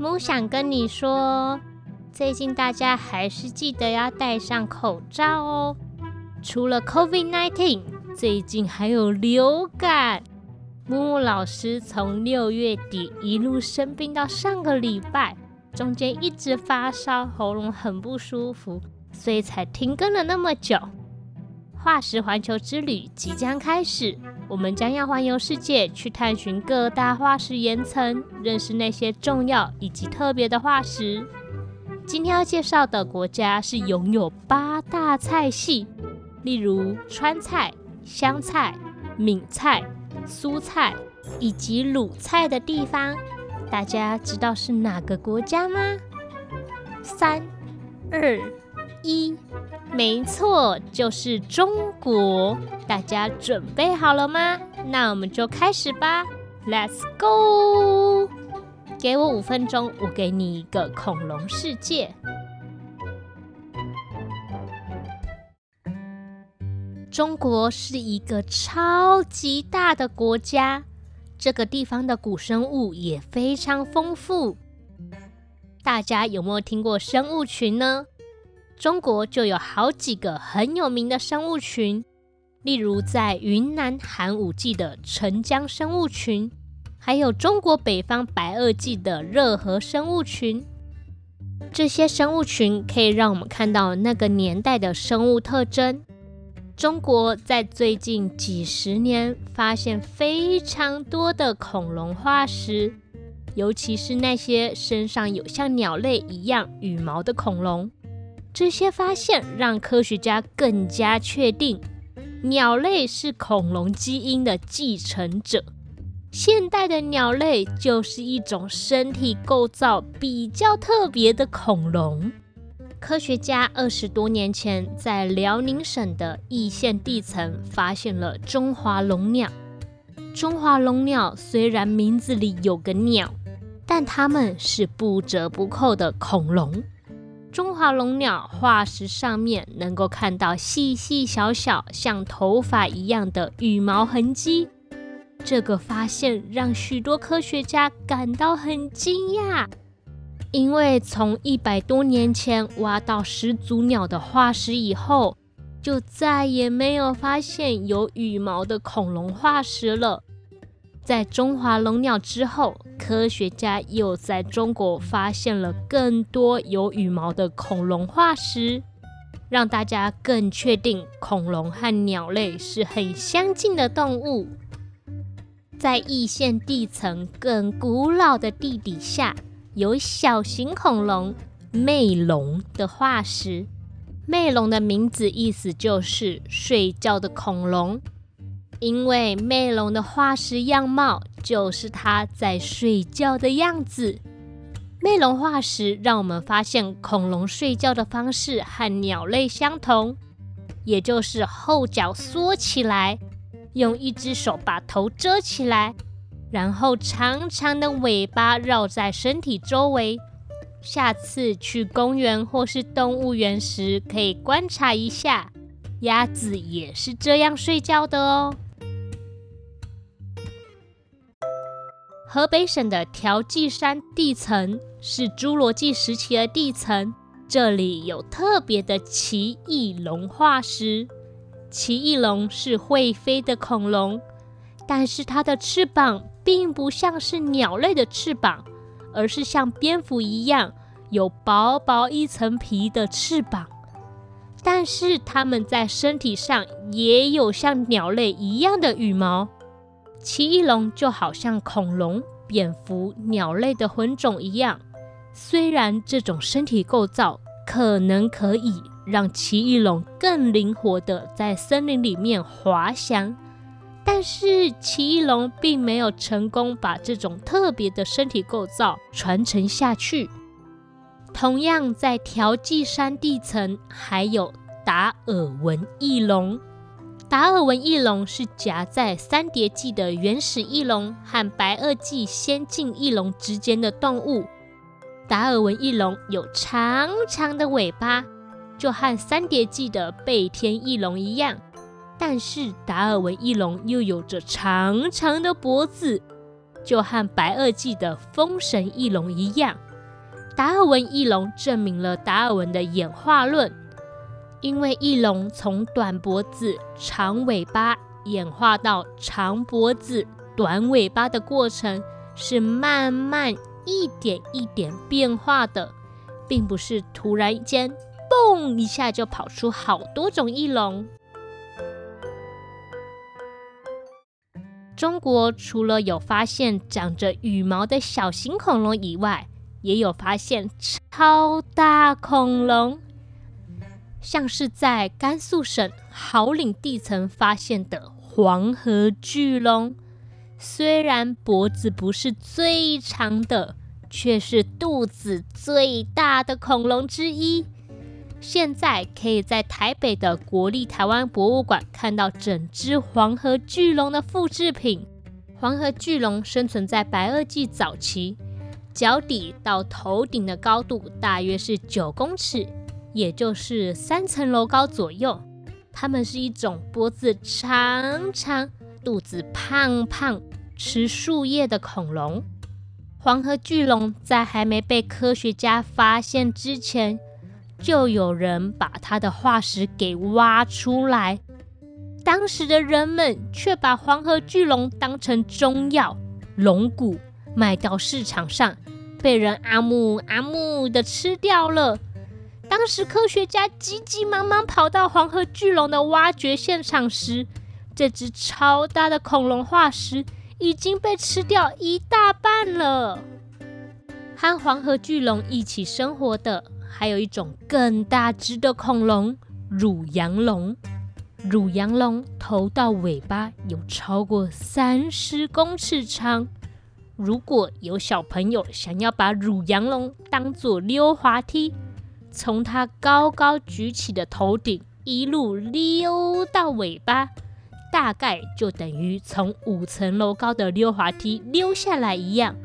木想跟你说，最近大家还是记得要戴上口罩哦。除了 COVID-19，最近还有流感。木木老师从六月底一路生病到上个礼拜，中间一直发烧，喉咙很不舒服，所以才停更了那么久。化石环球之旅即将开始，我们将要环游世界，去探寻各大化石岩层，认识那些重要以及特别的化石。今天要介绍的国家是拥有八大菜系，例如川菜、湘菜、闽菜。苏菜以及鲁菜的地方，大家知道是哪个国家吗？三、二、一，没错，就是中国。大家准备好了吗？那我们就开始吧，Let's go！给我五分钟，我给你一个恐龙世界。中国是一个超级大的国家，这个地方的古生物也非常丰富。大家有没有听过生物群呢？中国就有好几个很有名的生物群，例如在云南寒武纪的澄江生物群，还有中国北方白垩纪的热河生物群。这些生物群可以让我们看到那个年代的生物特征。中国在最近几十年发现非常多的恐龙化石，尤其是那些身上有像鸟类一样羽毛的恐龙。这些发现让科学家更加确定，鸟类是恐龙基因的继承者。现代的鸟类就是一种身体构造比较特别的恐龙。科学家二十多年前在辽宁省的义县地层发现了中华龙鸟。中华龙鸟虽然名字里有个鸟，但它们是不折不扣的恐龙。中华龙鸟化石上面能够看到细细小小像头发一样的羽毛痕迹，这个发现让许多科学家感到很惊讶。因为从一百多年前挖到始祖鸟的化石以后，就再也没有发现有羽毛的恐龙化石了。在中华龙鸟之后，科学家又在中国发现了更多有羽毛的恐龙化石，让大家更确定恐龙和鸟类是很相近的动物。在易县地层更古老的地底下。有小型恐龙魅龙的化石，魅龙的名字意思就是睡觉的恐龙，因为魅龙的化石样貌就是它在睡觉的样子。魅龙化石让我们发现恐龙睡觉的方式和鸟类相同，也就是后脚缩起来，用一只手把头遮起来。然后长长的尾巴绕在身体周围。下次去公园或是动物园时，可以观察一下，鸭子也是这样睡觉的哦。河北省的调剂山地层是侏罗纪时期的地层，这里有特别的奇异龙化石。奇异龙是会飞的恐龙，但是它的翅膀。并不像是鸟类的翅膀，而是像蝙蝠一样有薄薄一层皮的翅膀。但是它们在身体上也有像鸟类一样的羽毛。奇异龙就好像恐龙、蝙蝠、鸟类的混种一样，虽然这种身体构造可能可以让奇异龙更灵活地在森林里面滑翔。但是奇异龙并没有成功把这种特别的身体构造传承下去。同样，在调剂山地层还有达尔文翼龙。达尔文翼龙是夹在三叠纪的原始翼龙和白垩纪先进翼龙之间的动物。达尔文翼龙有长长的尾巴，就和三叠纪的背天翼龙一样。但是达尔文翼龙又有着长长的脖子，就和白垩纪的风神翼龙一样，达尔文翼龙证明了达尔文的演化论，因为翼龙从短脖子、长尾巴演化到长脖子、短尾巴的过程是慢慢一点一点变化的，并不是突然间嘣一下就跑出好多种翼龙。中国除了有发现长着羽毛的小型恐龙以外，也有发现超大恐龙，像是在甘肃省毫岭地层发现的黄河巨龙。虽然脖子不是最长的，却是肚子最大的恐龙之一。现在可以在台北的国立台湾博物馆看到整只黄河巨龙的复制品。黄河巨龙生存在白垩纪早期。脚底到头顶的高度大约是九公尺，也就是三层楼高左右。它们是一种脖子长长、肚子胖胖、吃树叶的恐龙。黄河巨龙在还没被科学家发现之前，就有人把它的化石给挖出来。当时的人们却把黄河巨龙当成中药、龙骨。卖到市场上，被人阿木阿木的吃掉了。当时科学家急急忙忙跑到黄河巨龙的挖掘现场时，这只超大的恐龙化石已经被吃掉一大半了。和黄河巨龙一起生活的，还有一种更大只的恐龙——乳羊龙。乳羊龙头到尾巴有超过三十公尺长。如果有小朋友想要把乳羊龙当做溜滑梯，从它高高举起的头顶一路溜到尾巴，大概就等于从五层楼高的溜滑梯溜下来一样。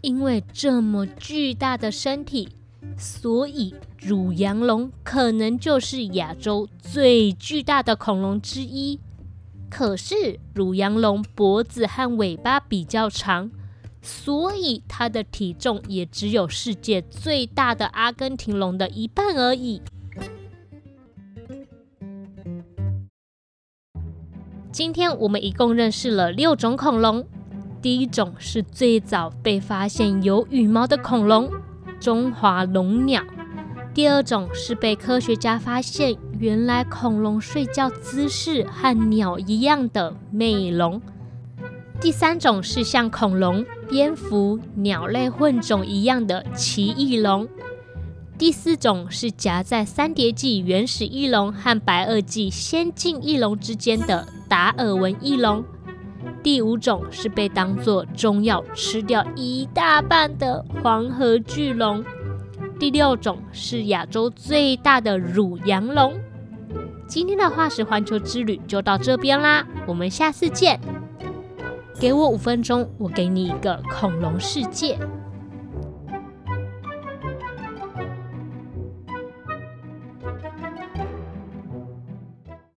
因为这么巨大的身体，所以乳羊龙可能就是亚洲最巨大的恐龙之一。可是乳羊龙脖子和尾巴比较长，所以它的体重也只有世界最大的阿根廷龙的一半而已。今天我们一共认识了六种恐龙。第一种是最早被发现有羽毛的恐龙——中华龙鸟。第二种是被科学家发现，原来恐龙睡觉姿势和鸟一样的魅龙。第三种是像恐龙、蝙蝠、鸟类混种一样的奇异龙。第四种是夹在三叠纪原始翼龙和白垩纪先进翼龙之间的达尔文翼龙。第五种是被当作中药吃掉一大半的黄河巨龙。第六种是亚洲最大的乳羊龙。今天的化石环球之旅就到这边啦，我们下次见。给我五分钟，我给你一个恐龙世界。